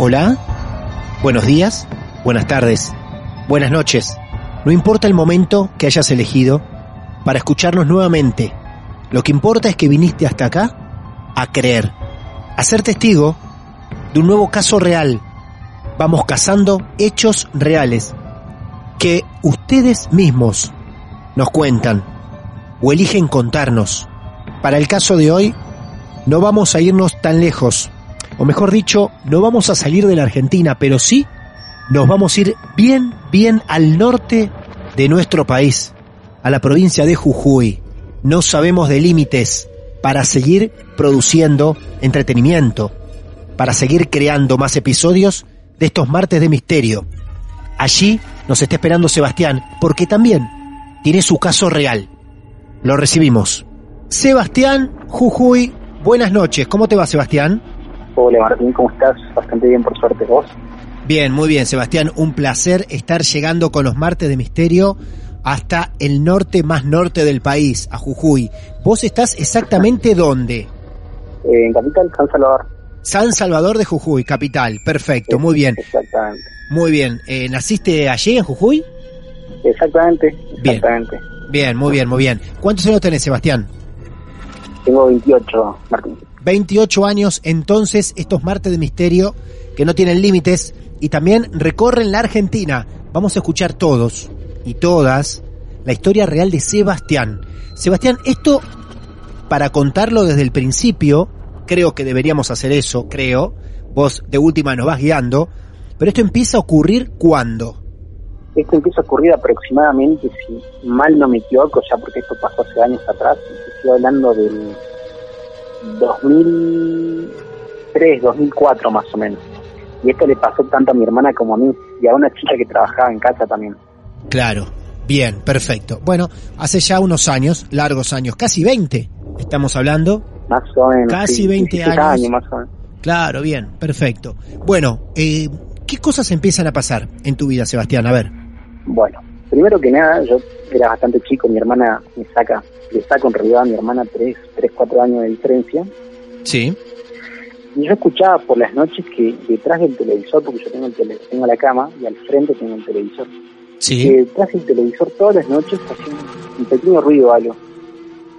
Hola, buenos días, buenas tardes, buenas noches. No importa el momento que hayas elegido para escucharnos nuevamente. Lo que importa es que viniste hasta acá a creer, a ser testigo de un nuevo caso real. Vamos cazando hechos reales que ustedes mismos nos cuentan o eligen contarnos. Para el caso de hoy, no vamos a irnos tan lejos o mejor dicho, no vamos a salir de la Argentina, pero sí nos vamos a ir bien, bien al norte de nuestro país, a la provincia de Jujuy. No sabemos de límites para seguir produciendo entretenimiento, para seguir creando más episodios de estos martes de misterio. Allí nos está esperando Sebastián, porque también tiene su caso real. Lo recibimos. Sebastián Jujuy, buenas noches. ¿Cómo te va, Sebastián? Hola Martín, ¿cómo estás? Bastante bien, por suerte, ¿vos? Bien, muy bien, Sebastián. Un placer estar llegando con los martes de misterio hasta el norte más norte del país, a Jujuy. ¿Vos estás exactamente dónde? Eh, en Capital, San Salvador. San Salvador de Jujuy, capital. Perfecto, muy bien. Exactamente. Muy bien. Eh, ¿Naciste allí en Jujuy? Exactamente, Bien. exactamente. Bien, muy bien, muy bien. ¿Cuántos años tenés, Sebastián? Tengo 28, Martín. 28 años, entonces estos martes de misterio que no tienen límites y también recorren la Argentina. Vamos a escuchar todos y todas la historia real de Sebastián. Sebastián, esto para contarlo desde el principio, creo que deberíamos hacer eso, creo. Vos de última nos vas guiando, pero esto empieza a ocurrir cuándo? Esto empieza a ocurrir aproximadamente, si mal no me equivoco, ya porque esto pasó hace años atrás, estoy hablando del 2003, 2004 más o menos. Y esto le pasó tanto a mi hermana como a mí, y a una chica que trabajaba en casa también. Claro, bien, perfecto. Bueno, hace ya unos años, largos años, casi 20, estamos hablando. Más o menos. Casi sí, 20 17 años. más o menos. Claro, bien, perfecto. Bueno, eh, ¿qué cosas empiezan a pasar en tu vida, Sebastián? A ver. Bueno, primero que nada, yo era bastante chico, mi hermana me saca, le saca en realidad a mi hermana 3, 3, 4 años de diferencia. Sí. Y yo escuchaba por las noches que detrás del televisor, porque yo tengo, el tele, tengo la cama y al frente tengo el televisor, que Sí. detrás del televisor todas las noches hacía un, pequeño ruido o algo.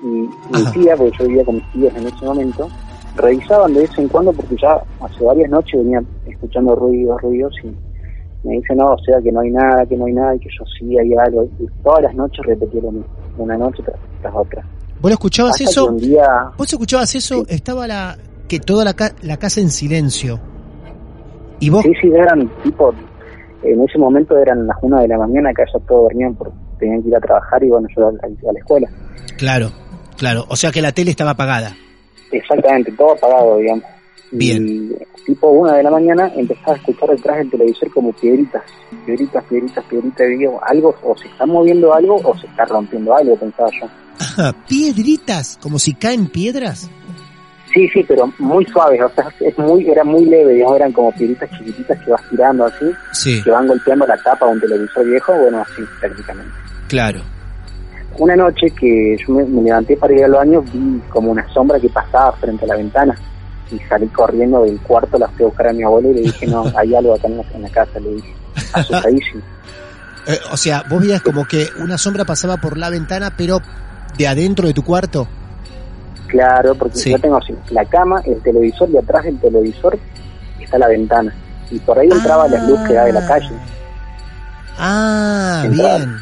Y mi tía, porque yo vivía con mis tías en ese momento, revisaban de vez en cuando porque ya hace varias noches venían escuchando ruidos, ruidos y me dice no, o sea que no hay nada, que no hay nada y que yo sí hay algo. Y todas las noches repetía lo mismo, una noche tras, tras otra. ¿Vos lo escuchabas Hasta eso? día, ¿Vos escuchabas eso? Estaba la que toda la, ca- la casa en silencio. Y vos, sí, sí, eran tipo, en ese momento eran las una de la mañana, que ya todos dormían porque tenían que ir a trabajar y bueno, yo a, a la escuela. claro, claro. O sea que la tele estaba apagada. Exactamente, todo apagado, digamos. Bien. Y tipo una de la mañana empezaba a escuchar detrás del televisor como piedritas, piedritas, piedritas, piedritas, y digo, algo, o se está moviendo algo o se está rompiendo algo, pensaba yo. Ajá, piedritas, como si caen piedras. Sí, sí, pero muy suaves, o sea, es muy, era muy leve, digamos, eran como piedritas chiquititas que vas tirando así, Sí, que van golpeando la tapa de un televisor viejo, bueno, así prácticamente. claro. Una noche que yo me, me levanté para ir al baño, vi como una sombra que pasaba frente a la ventana y salí corriendo del cuarto, la fui a buscar a mi abuela y le dije, no, hay algo acá en la, casa, le dije, asustadísimo. Eh, o sea, vos veías como que una sombra pasaba por la ventana, pero de adentro de tu cuarto. Claro, porque Sí. yo tengo así, la cama, el televisor y atrás del televisor está la ventana. Y por ahí entraba la luz que da de la calle. Ah, Entraba. bien.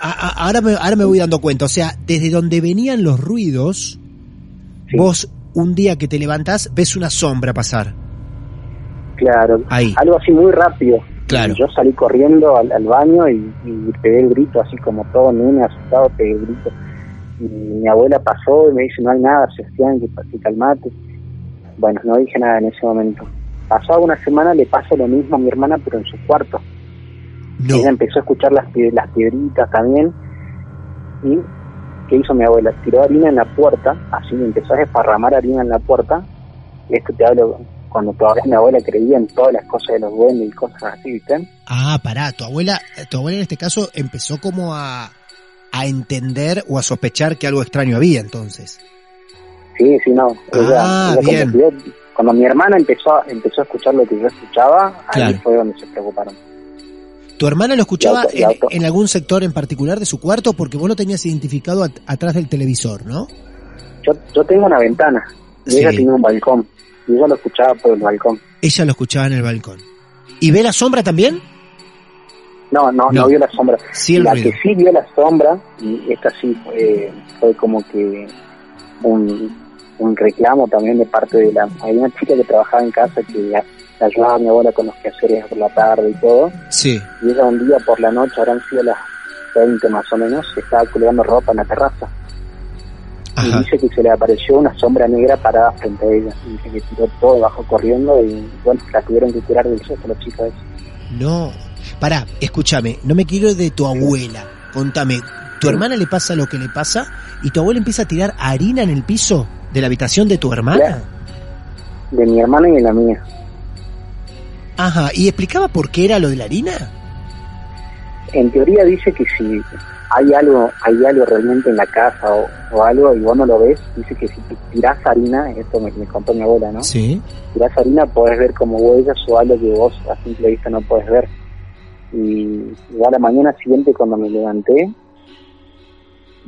A- a- ahora, me, ahora me voy dando cuenta. O sea, desde donde venían los ruidos, Sí. vos un día que te levantás ves una sombra pasar. Claro, Ahí. algo así muy rápido. Claro. Yo salí corriendo al, al baño y, y pegué el grito, así como todo nene asustado, pegué el grito. Y mi abuela pasó y me dice, no hay nada, Sebastián, que, que calmate. Bueno, no dije nada en ese momento. Pasó una semana, le pasó lo mismo a mi hermana, pero en su cuarto. No. Ella empezó a escuchar las, las piedritas también. ¿Y qué hizo mi abuela? Tiró harina en la puerta, así empezó a desparramar harina en la puerta. Y esto te hablo cuando todavía mi abuela creía en todas las cosas de los duendes y cosas así, ¿viste? Ah, pará, tu abuela, tu abuela en este caso empezó como a, a entender o a sospechar que algo extraño había entonces. Sí, sí, no. Ella- Ah, ella bien. que cuando mi hermana empezó, a- empezó a escuchar lo que yo escuchaba, ahí Claro. fue donde se preocuparon. ¿Tu hermana lo escuchaba auto- en, algún sector en particular de su cuarto? Porque vos lo tenías identificado at- atrás del televisor, ¿no? Yo, yo tengo una ventana y Sí. ella tiene un balcón y ella lo escuchaba por el balcón. Ella lo escuchaba en el balcón. ¿Y ve la sombra también? No, no, no, No. vio la sombra. Sí, el la ruido. que sí vio la sombra, y esta sí fue, fue como que un, un reclamo también de parte de la... Hay una chica que trabajaba en casa que ayudaba a mi abuela con los quehaceres por la tarde y todo, Sí. y ella un día por la noche, habrán sido las 20 más o menos, estaba colgando ropa en la terraza. Y Ajá. dice que se le apareció una sombra negra parada frente a ella. Y dice que tiró todo bajo corriendo y bueno, la tuvieron que curar del susto la chica esa. No. Pará, escúchame, no me quiero de tu abuela. Contame, ¿tu hermana le pasa lo que le pasa y tu abuela empieza a tirar harina en el piso de la habitación de tu hermana? De mi hermana y de la mía. Ajá, ¿y explicaba por qué era lo de la harina? En teoría dice que si hay algo, hay algo realmente en la casa o, o algo y vos no lo ves, dice que si tirás harina, esto me, me contó mi abuela, ¿no? Sí. Tirás harina podés ver como huellas o algo que vos a simple vista no podés ver. Y ya la mañana siguiente cuando me levanté,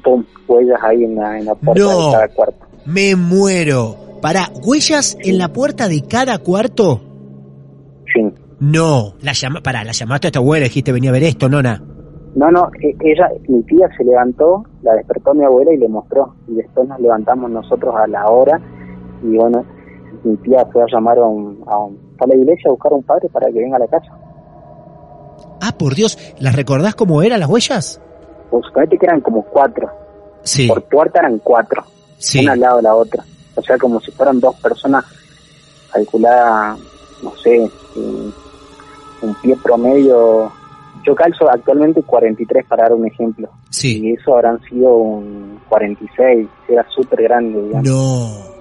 pum, huellas ahí en la, en la puerta No. de cada cuarto. Me muero. Pará, ¿huellas en la puerta de cada cuarto? No. La llama, pará, la llamaste a tu abuela, dijiste venía a ver esto, nona. No, no, e- ella, mi tía se levantó, la despertó mi abuela y le mostró. Y después nos levantamos nosotros a la hora y bueno, mi tía fue a llamar a un, a, un- a la iglesia a buscar a un padre para que venga a la casa. Ah, por Dios, ¿las recordás cómo eran las huellas? Pues suponete que eran como cuatro, Sí. por puerta eran cuatro, Sí. una al lado de la otra. O sea, como si fueran dos personas calculadas, no sé, un, un pie promedio. Yo calzo actualmente 43 para dar un ejemplo. Sí. Y eso habrán sido un 46, era súper grande, digamos. No.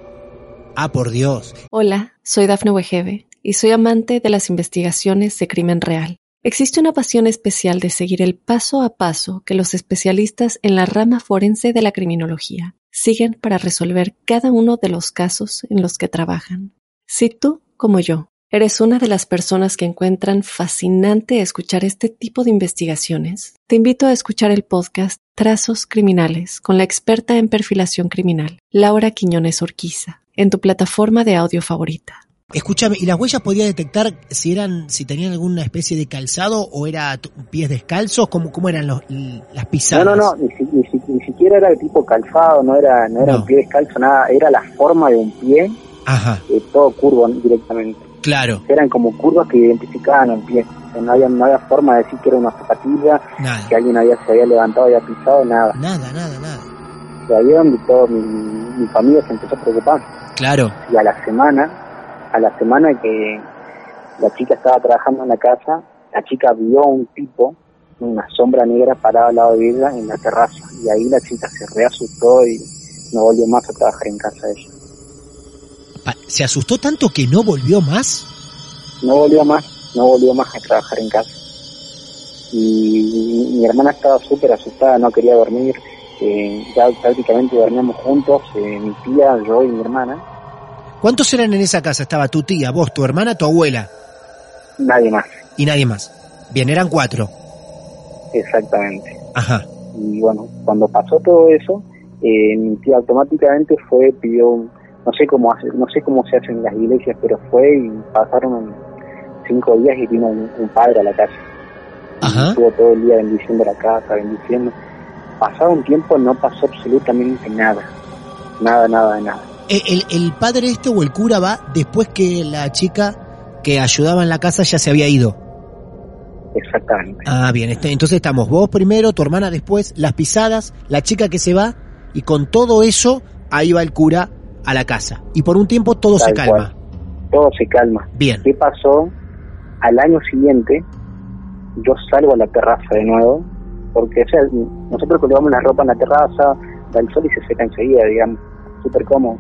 Ah, por Dios. Hola, soy Dafne Wegebe y soy amante de las investigaciones de crimen real. Existe una pasión especial de seguir el paso a paso que los especialistas en la rama forense de la criminología siguen para resolver cada uno de los casos en los que trabajan. Si tú, como yo, eres una de las personas que encuentran fascinante escuchar este tipo de investigaciones, te invito a escuchar el podcast Trazos Criminales con la experta en perfilación criminal, Laura Quiñones Orquiza, en tu plataforma de audio favorita. Escúchame, ¿y las huellas podía detectar si eran, si tenían alguna especie de calzado o era pies descalzos? ¿Cómo, cómo eran los, las No, pisadas? no, no, ni, si- ni si- ni siquiera era el tipo calzado, no era, no era No. un pie descalzo, nada, era la forma de un pie, Ajá, eh, todo curvo directamente. Claro, Eran como curvas que identificaban el pie. No, había, no había forma de decir que era una zapatilla, nada. que alguien había, se había levantado, había pisado, nada. Nada, nada, nada. Y ahí donde todo mi, mi familia se empezó a preocupar. Claro, y a la semana, a la semana que la chica estaba trabajando en la casa, la chica vio a un tipo, una sombra negra parada al lado de ella en la terraza, y ahí la chica se reasustó y no volvió más a trabajar en casa de ella. ¿Se asustó tanto que no volvió más? No volvió más, no volvió más a trabajar en casa. Y mi, hermana estaba súper asustada, no quería dormir. eh, ya prácticamente dormíamos juntos, eh, mi tía, yo y mi hermana, ¿Cuántos eran en esa casa? Estaba tu tía, vos, tu hermana, tu abuela nadie más, y nadie más. Bien, eran cuatro. exactamente. Ajá. Y bueno, cuando pasó todo eso, eh, mi tía automáticamente fue, pidió, un- no sé cómo hace, no sé cómo se hace en las iglesias, pero fue y pasaron cinco días y vino un, un padre a la casa. Ajá. Estuvo todo el día bendiciendo la casa, bendiciendo. Pasado un tiempo no pasó absolutamente nada. Nada, nada, nada. Eh, El, el padre este o el cura va después que la chica que ayudaba en la casa ya se había ido. Exactamente. Ah, bien. este- Entonces estamos vos primero, tu hermana después, las pisadas, la chica que se va y con todo eso ahí va el cura a la casa. Y por un tiempo todo se calma. Todo se calma. Bien. ¿Qué pasó? Al año siguiente, yo salgo a la terraza de nuevo, porque o sea, nosotros colgamos la ropa en la terraza, da el sol y se seca enseguida, digamos, súper cómodo.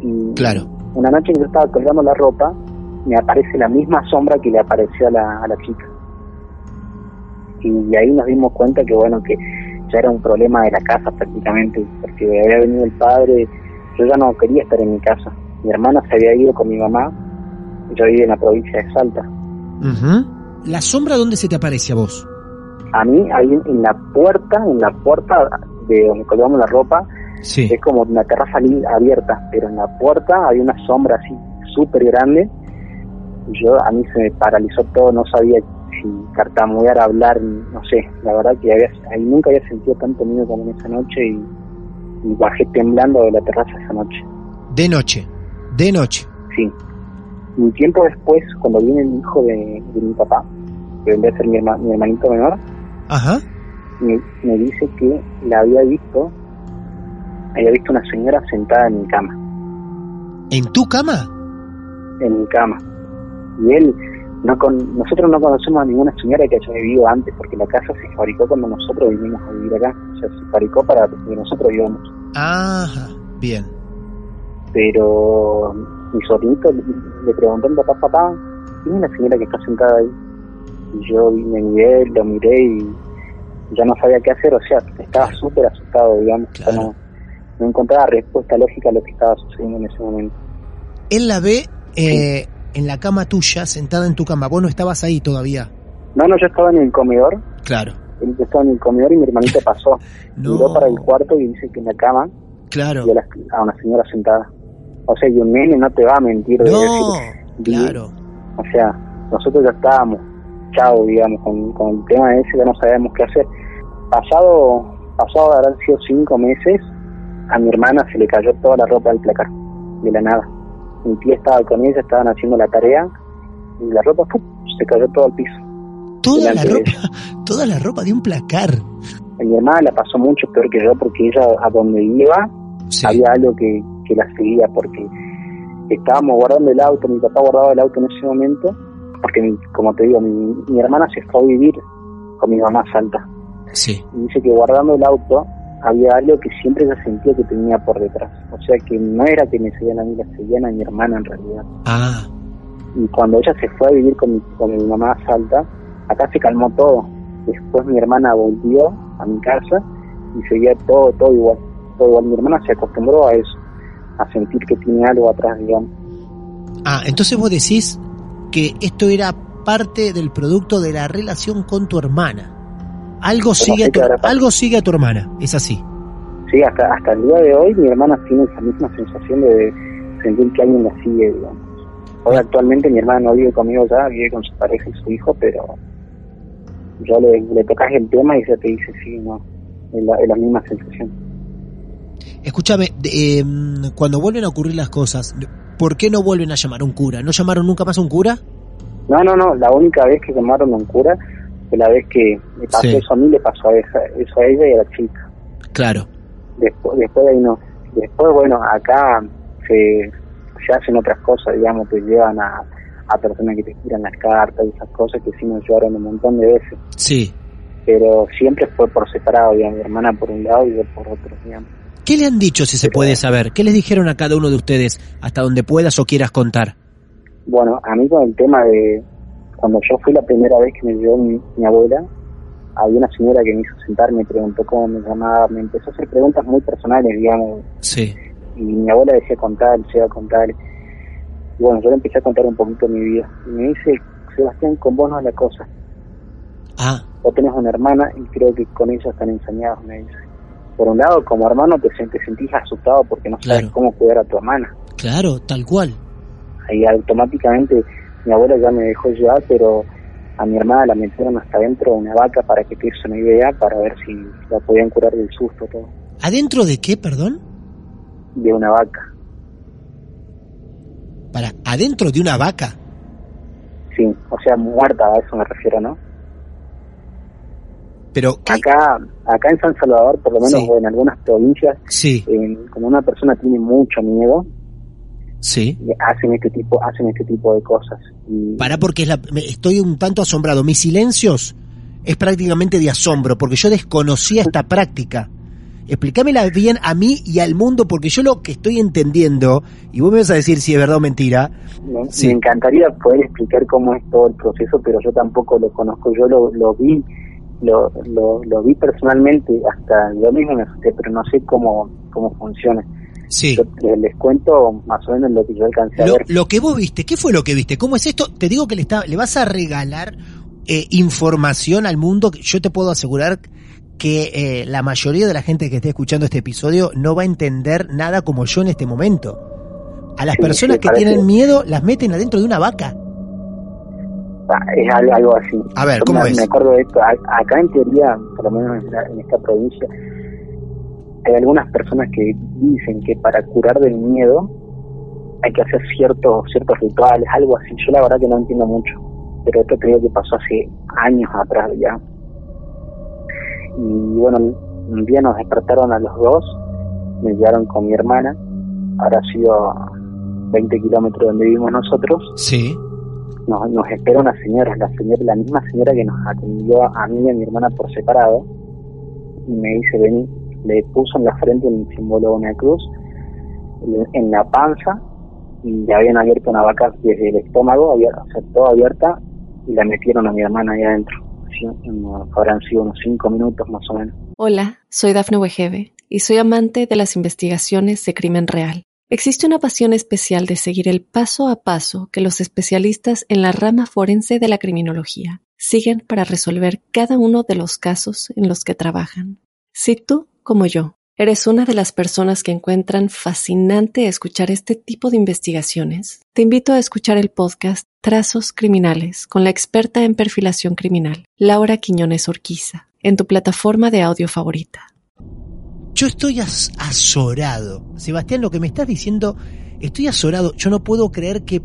Y Claro. una noche que yo estaba colgando la ropa, me aparece la misma sombra que le apareció a la, a la chica. Y ahí nos dimos cuenta que, bueno, que ya era un problema de la casa prácticamente, porque había venido el padre, yo ya no quería estar en mi casa. Mi hermana se había ido con mi mamá, yo vivía en la provincia de Salta. Ujú. ¿La sombra dónde se te aparece a vos? A mí, ahí en- la puerta, en la puerta de donde colgamos la ropa, Sí. es como una terraza abierta, pero en la puerta había una sombra así súper grande. Y Yo, a mí se me paralizó todo, no sabía si tartamudear, hablar, no sé. La verdad que había, ahí nunca había sentido tanto miedo como en esa noche y, y bajé temblando de la terraza esa noche. De noche. De noche. Sí. Un tiempo después, cuando viene el hijo de, de mi papá, que vendría a ser mi, herma- mi hermanito menor, Ajá. me, me dice que la había visto, había visto una señora sentada en mi cama, ¿En tu cama? en mi cama. Y él, no con, nosotros no conocemos a ninguna señora que haya vivido antes, porque la casa se fabricó cuando nosotros vinimos a vivir acá, o sea, se fabricó para que nosotros vivamos. Ajá. Bien. Pero mi sobrinito le preguntó a papá, papá, ¿quién es la señora que está sentada ahí? Y yo me miré, lo miré y ya no sabía qué hacer, o sea, estaba súper asustado, digamos, Claro. no, no encontraba respuesta lógica a lo que estaba sucediendo en ese momento. Él la ve eh, en la cama tuya, sentada en tu cama. Vos no estabas ahí todavía. No, no, yo estaba en el comedor, Claro. él estaba en el comedor y mi hermanito pasó, No. miró para el cuarto y dice que en la cama Claro. vio a, la- a una señora sentada. O sea, y un nene no te va a mentir de No. decir, vi- Claro. O sea, nosotros ya estábamos, chao, digamos, con, con el tema ese, ya no sabíamos qué hacer. Pasado, pasado habrán sido cinco meses, a mi hermana se le cayó toda la ropa del placar, de la nada. Mi tía estaba con ella, estaban haciendo la tarea, y la ropa ¡pum! se cayó todo al piso. Toda la ropa, toda la ropa de un placar. A mi hermana la pasó mucho peor que yo, porque ella a donde iba, Sí. había algo que, que la seguía, porque estábamos guardando el auto, mi papá guardaba el auto en ese momento, porque como te digo, mi, mi hermana se fue a vivir con mi mamá a Salta. Sí. Y dice que guardando el auto había algo que siempre ella sentía que tenía por detrás. O sea que no era que me seguían a mí, la seguían a mi hermana en realidad. Ah. Y cuando ella se fue a vivir con mi, con mi mamá a Salta, acá se calmó todo. Después mi hermana volvió a mi casa y seguía todo, todo igual. Todo igual. Mi hermana se acostumbró a eso, a sentir que tiene algo atrás, digamos. Ah, entonces vos decís que esto era parte del producto de la relación con tu hermana. Algo sigue, a tu, algo sigue a tu hermana, es así. Sí, hasta, hasta el día de hoy mi hermana tiene esa misma sensación de sentir que alguien la sigue, digamos. Hoy actualmente mi hermana no vive conmigo ya, vive con su pareja y su hijo, pero yo le, le tocas el tema y ella te dice sí, no, es la, es la misma sensación. Escúchame, em, cuando vuelven a ocurrir las cosas, ¿por qué no vuelven a llamar a un cura? ¿No llamaron nunca más a un cura? No, no, no, la única vez que llamaron a un cura fue la vez que le pasó Sí. eso a mí, le pasó a esa, eso a ella y a la chica. Claro. Después, después de ahí no. Después, bueno, acá se, se hacen otras cosas, digamos, te llevan a, a personas que te tiran las cartas y esas cosas que sí nos llevaron un montón de veces. Sí. Pero siempre fue por separado, digamos, mi hermana por un lado y yo por otro, digamos. ¿Qué le han dicho, si se puede saber? ¿Qué les dijeron a cada uno de ustedes hasta donde puedas o quieras contar? Bueno, a mí con el tema de cuando yo fui la primera vez que me llevó mi, mi abuela, había una señora que me hizo sentar, me preguntó cómo me llamaba, me empezó a hacer preguntas muy personales, digamos, Sí. y mi abuela decía contar, se iba a contar. Y bueno, yo le empecé a contar un poquito mi vida. Y me dice, Sebastián, con vos no es la cosa. Ah, Vos tenés una hermana y creo que con ella están ensañados, me dice. Por un lado, como hermano te, te sentís asustado porque no sabes Claro. cómo cuidar a tu hermana. claro, tal cual. Ahí automáticamente mi abuela ya me dejó llevar, pero a mi hermana la metieron hasta dentro de una vaca para que te una idea, para ver si la podían curar del susto, todo. ¿Adentro de qué, perdón? De una vaca. Para, adentro de una vaca. Sí, o sea, muerta, a eso me refiero, ¿no? Pero, ¿qué? Acá, acá en San Salvador, por lo menos Sí. o en algunas provincias, Sí, eh, como una persona tiene mucho miedo, sí. hacen este tipo, hacen este tipo de cosas. Y Para porque es la- me- estoy un tanto asombrado. Mis silencios es prácticamente de asombro porque yo desconocía esta práctica. Explícamela bien a mí y al mundo porque yo lo que estoy entendiendo, y vos me vas a decir si es verdad o mentira, me, Sí. me encantaría poder explicar cómo es todo el proceso, pero yo tampoco lo conozco. Yo lo, lo vi, lo, lo, lo vi personalmente, hasta yo mismo me asusté, pero no sé cómo, cómo funciona. Sí. Yo les, cuento más o menos lo que yo alcancé a ver. lo que vos viste, ¿qué fue lo que viste? ¿Cómo es esto? Te digo que le, está, le vas a regalar eh, información al mundo. Yo te puedo asegurar que eh, la mayoría de la gente que esté escuchando este episodio no va a entender nada como yo en este momento. A las Sí, personas que tienen miedo las meten adentro de una vaca. Ah, es algo, algo así. A ver, ¿cómo me, es? me acuerdo de esto. Acá en teoría, por lo menos en, la- en esta provincia, hay algunas personas que dicen que para curar del miedo hay que hacer ciertos ciertos rituales, algo así. Yo la verdad que no entiendo mucho, pero esto creo que pasó hace años atrás ya. Y bueno, un día nos despertaron a los dos, me llevaron con mi hermana, ahora ha sido a 20 kilómetros de donde vivimos nosotros, Sí. nos, nos espera una señora, la señora, la misma señora que nos atendió a mí y a mi hermana por separado, y me dice, vení, le puso en la frente un símbolo de una cruz, en la panza, y le habían abierto una vaca desde el estómago, había, o sea, toda abierta, y la metieron a mi hermana ahí adentro. En- habrán sido unos cinco minutos más o menos. Hola, soy Dafne Wegebe y soy amante de las investigaciones de crimen real. Existe una pasión especial de seguir el paso a paso que los especialistas en la rama forense de la criminología siguen para resolver cada uno de los casos en los que trabajan. Si tú, como yo, eres una de las personas que encuentran fascinante escuchar este tipo de investigaciones, te invito a escuchar el podcast Trazos Criminales con la experta en perfilación criminal, Laura Quiñones Orquiza, en tu plataforma de audio favorita. Yo estoy as- azorado. Sebastián, lo que me estás diciendo, estoy azorado. Yo no puedo creer que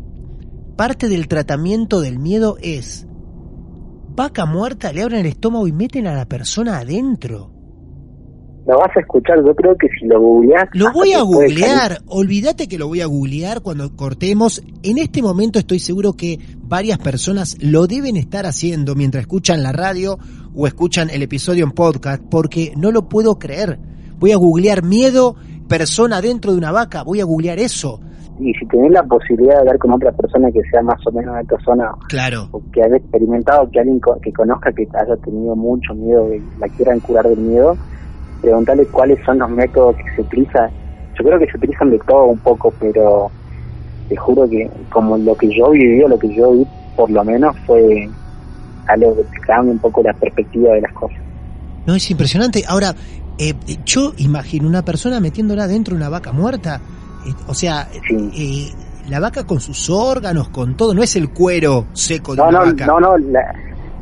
parte del tratamiento del miedo es vaca muerta, le abren el estómago y meten a la persona adentro. Lo vas a escuchar, yo creo que si lo googleás... Lo voy a googlear. Olvídate que lo voy a googlear cuando cortemos. En este momento estoy seguro que varias personas lo deben estar haciendo mientras escuchan la radio o escuchan el episodio en podcast porque no lo puedo creer. Voy a googlear miedo, persona dentro de una vaca. Voy a googlear eso. y si tenés la posibilidad de hablar con otra persona que sea más o menos de esta zona Claro. o que haya experimentado, que alguien co- que conozca que haya tenido mucho miedo y la quieran curar del miedo, preguntarle cuáles son los métodos que se utilizan. Yo creo que se utilizan de todo un poco, pero te juro que como lo que yo viví, o lo que yo vi, por lo menos fue algo que te cambia un poco la perspectiva de las cosas. No, es impresionante. Ahora, eh, yo imagino una persona metiéndola dentro de una vaca muerta. Eh, o sea, Sí. eh, la vaca con sus órganos, con todo. No es el cuero seco de No, una no, vaca. no, no, la,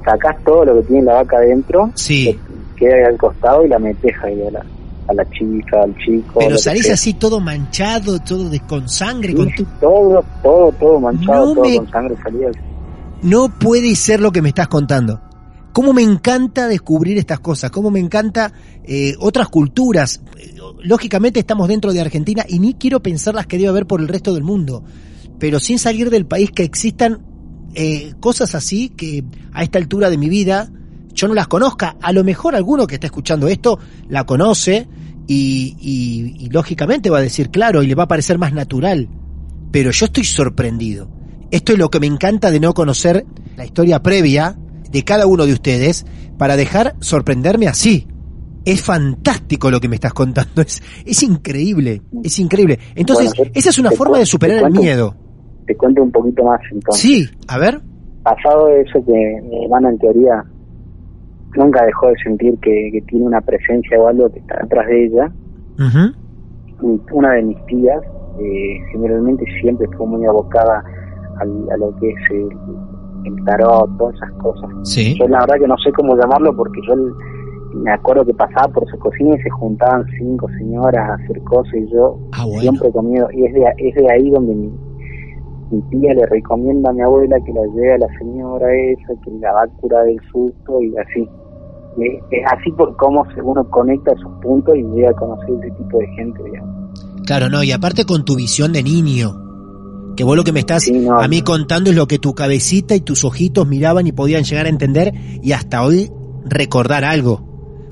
sacás todo lo que tiene la vaca adentro, Sí. Que queda ahí al costado y la metes ahí a la, a la chica, al chico. Pero salís así todo manchado, todo de, con sangre, Sí, con tu- todo, todo, todo manchado, No todo me- con sangre salida. No puede ser lo que me estás contando. Cómo me encanta descubrir estas cosas, cómo me encanta eh, otras culturas. Lógicamente estamos dentro de Argentina y ni quiero pensar las que debe haber por el resto del mundo. Pero sin salir del país que existan eh, cosas así que a esta altura de mi vida yo no las conozca. A lo mejor alguno que está escuchando esto la conoce y, y, y lógicamente va a decir, claro, y le va a parecer más natural. Pero yo estoy sorprendido. Esto es lo que me encanta de no conocer la historia previa de cada uno de ustedes para dejar sorprenderme así. Es fantástico lo que me estás contando, es, es increíble, es increíble. Entonces, Bueno, esa es una forma de superar el miedo. Te cuento un poquito más entonces. Sí, a ver. Pasado eso que mi hermana en teoría nunca dejó de sentir que, que tiene una presencia o algo que está detrás de ella, una de mis tías eh, generalmente siempre fue muy abocada al- a lo que es el, el tarot, todas esas cosas. Sí. Yo la verdad que no sé cómo llamarlo porque yo el- me acuerdo que pasaba por su cocina y se juntaban cinco señoras a hacer cosas y yo Ah, bueno. siempre con miedo. Y es de, es de ahí donde mi, mi tía le recomienda a mi abuela que la lleve a la señora esa, que la va a curar del susto y así. Y es, es así por cómo se- uno conecta esos puntos y llega a conocer ese tipo de gente, digamos. Claro, no, y aparte con tu visión de niño. Que vos lo que me estás Sí, no. a mí contando es lo que tu cabecita y tus ojitos miraban y podían llegar a entender y hasta hoy recordar algo.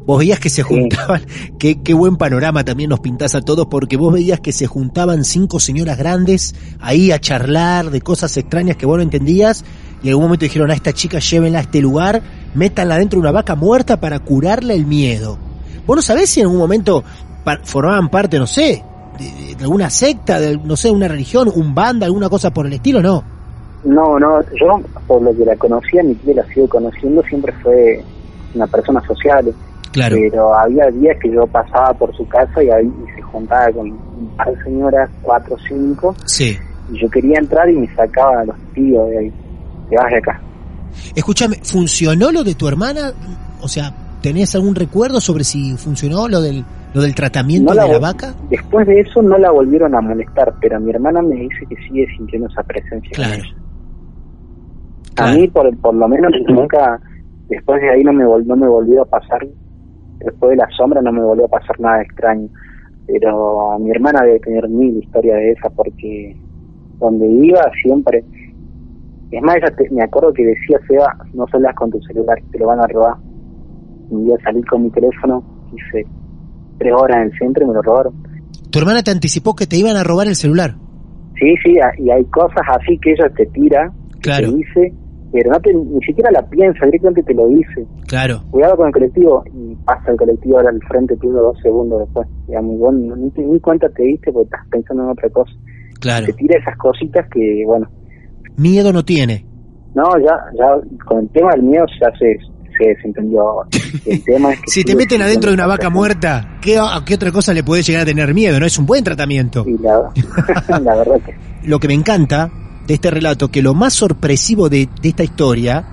Vos veías que se Sí. juntaban, qué, qué buen panorama también nos pintás a todos, porque vos veías que se juntaban cinco señoras grandes ahí a charlar de cosas extrañas que vos no entendías, y en algún momento dijeron a esta chica llévenla a este lugar, métanla dentro de una vaca muerta para curarle el miedo. Vos no sabés si en algún momento formaban parte, no sé, de, de alguna secta, de, no sé, una religión, un banda, alguna cosa por el estilo, no. No, no, yo por lo que la conocía, mi tía la sigo conociendo, siempre fue una persona sociable. Claro. Pero había días que yo pasaba por su casa y ahí se juntaba con un par de señoras, cuatro o cinco, Sí. y yo quería entrar y me sacaba a los tíos de ahí. Te vas de acá. Escúchame, ¿funcionó lo de tu hermana? O sea, ¿tenés algún recuerdo sobre si funcionó lo del, lo del tratamiento No la de la vaca? Después de eso no la volvieron a molestar, pero mi hermana me dice que sigue sintiendo esa presencia. Claro. Claro. A mí, por, por lo menos, nunca, después de ahí no me, vol- no me volvió a pasar, después de la sombra no me volvió a pasar nada extraño. Pero mi hermana debe tener mil historias de esa porque donde iba siempre... Es más, ella te- me acuerdo que decía, Seba, no salgas con tu celular, te lo van a robar. Un día salí con mi teléfono, hice tres horas en el centro y me lo robaron. Tu hermana te anticipó que te iban a robar el celular. Sí, sí, a- y hay cosas así que ella te tira, Claro. te dice, pero no te, ni siquiera la piensa, directamente te lo dice. Claro. Cuidado con el colectivo, y pasa el colectivo ahora al frente tuyo dos segundos después. Y vos ni, ni cuenta te diste porque estás pensando en otra cosa. Claro. Te tira esas cositas que, bueno, Miedo no tiene. no, ya, ya con el tema del miedo ya se, se desentendió. El tema es que Si te meten adentro de una vaca muerta, ¿qué, ¿a qué otra cosa le puedes llegar a tener miedo? ¿No es un buen tratamiento? Y la, la verdad que Lo que me encanta de este relato, que lo más sorpresivo de, de esta historia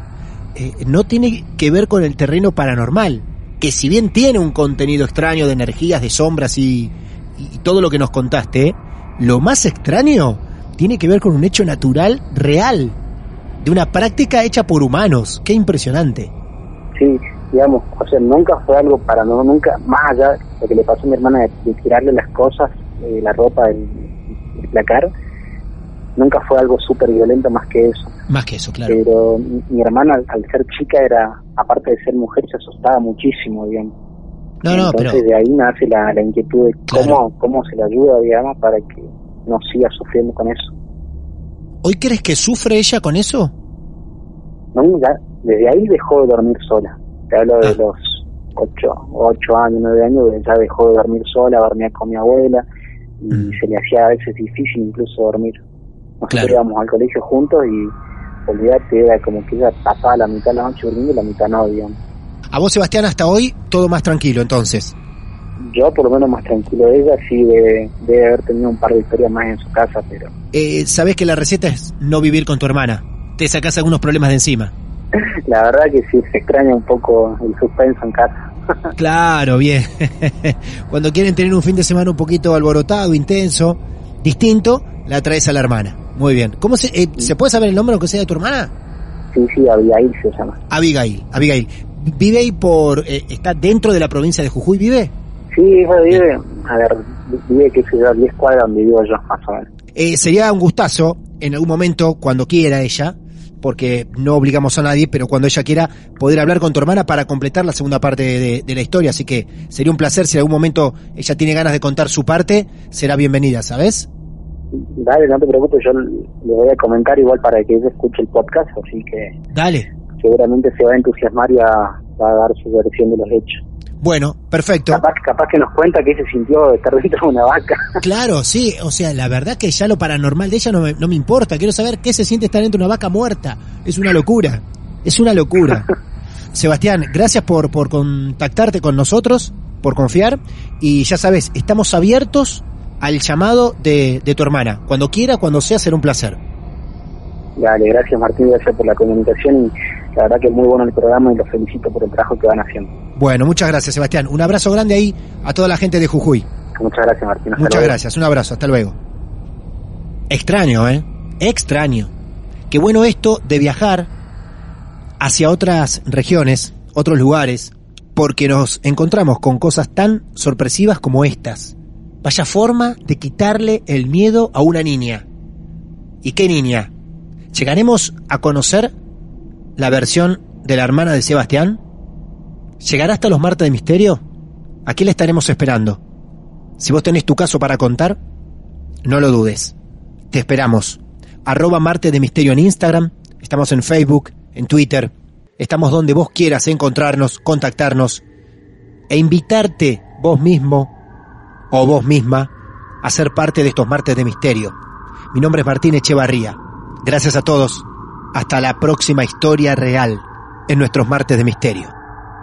eh, no tiene que ver con el terreno paranormal, que si bien tiene un contenido extraño de energías, de sombras y, y todo lo que nos contaste, lo más extraño tiene que ver con un hecho natural real, de una práctica hecha por humanos. Qué impresionante. Sí, digamos, o sea, nunca fue algo para no, nunca, más allá de lo que le pasó a mi hermana de, tirarle las cosas, eh, la ropa del, del placar, nunca fue algo súper violento más que eso. Más que eso, claro. Pero mi, mi hermana, al, al ser chica, era, aparte de ser mujer, se asustaba muchísimo, digamos. No, no, pero Entonces de ahí nace la, la inquietud de Claro. cómo, cómo se le ayuda, digamos, para que no siga sufriendo con eso. ¿hoy crees que sufre ella con eso? ¿no? Ya, desde ahí dejó de dormir sola. Te hablo de Ah. los ocho, ocho años, nueve años, que ya dejó de dormir sola, dormía con mi abuela y Mm. se le hacía a veces difícil incluso dormir. Nosotros Claro. íbamos al colegio juntos y olvídate, era como que ella pasaba la mitad de la noche durmiendo y la mitad no, digamos. A vos, Sebastián, hasta hoy todo más tranquilo, entonces. Yo por lo menos más tranquilo de ella, sí debe, debe haber tenido un par de historias más en su casa, pero Eh, Sabés que la receta es no vivir con tu hermana. Te sacás algunos problemas de encima. la verdad que sí se extraña un poco el suspenso en casa. Claro, bien. Cuando quieren tener un fin de semana un poquito alborotado, intenso, distinto, la traes a la hermana. Muy bien. ¿Cómo se, eh, ¿se puede saber el nombre aunque sea de tu hermana? Sí, sí, Abigail se llama. Abigail. Abigail. ¿Vive ahí por... eh, está dentro de la provincia de Jujuy? ¿Vive? Sí, ella vive, a ver, vive, qué sé yo, a 10 cuadras donde vivo yo, más o menos. Eh, sería un gustazo, en algún momento, cuando quiera ella, porque no obligamos a nadie, pero cuando ella quiera poder hablar con tu hermana para completar la segunda parte de, de la historia. Así que sería un placer si en algún momento ella tiene ganas de contar su parte, será bienvenida, ¿sabes? Dale, no te preocupes, yo le voy a comentar igual para que ella escuche el podcast, así que Dale. seguramente se va a entusiasmar y va a dar su versión de los hechos. Bueno, perfecto. Capaz, capaz que nos cuenta que se sintió estar dentro de una vaca. Claro, sí, o sea, la verdad que ya lo paranormal de ella no me, no me importa, quiero saber qué se siente estar dentro de una vaca muerta. Es una locura, es una locura. Sebastián, gracias por, por contactarte con nosotros, por confiar, y ya sabes, estamos abiertos al llamado de, de tu hermana. Cuando quiera, cuando sea, será un placer. Dale, gracias Martín, gracias por la comunicación y la verdad que es muy bueno el programa y los felicito por el trabajo que van haciendo. Bueno, muchas gracias, Sebastián. Un abrazo grande ahí a toda la gente de Jujuy. Muchas gracias Martín. hasta Muchas luego. gracias, un abrazo, hasta luego. Extraño, ¿eh? Extraño. Qué bueno esto de viajar hacia otras regiones, otros lugares, porque nos encontramos con cosas tan sorpresivas como estas. Vaya forma de quitarle el miedo a una niña. ¿Y qué niña? ¿Llegaremos a conocer la versión de la hermana de Sebastián? ¿Llegará hasta los martes de misterio? Aquí la estaremos esperando. Si vos tenés tu caso para contar, no lo dudes. Te esperamos. Arroba Marte de Misterio en Instagram. Estamos en Facebook, en Twitter. Estamos donde vos quieras encontrarnos, contactarnos e invitarte vos mismo o vos misma a ser parte de estos martes de misterio. Mi nombre es Martín Echevarría. Gracias a todos. Hasta la próxima historia real en nuestros martes de misterio.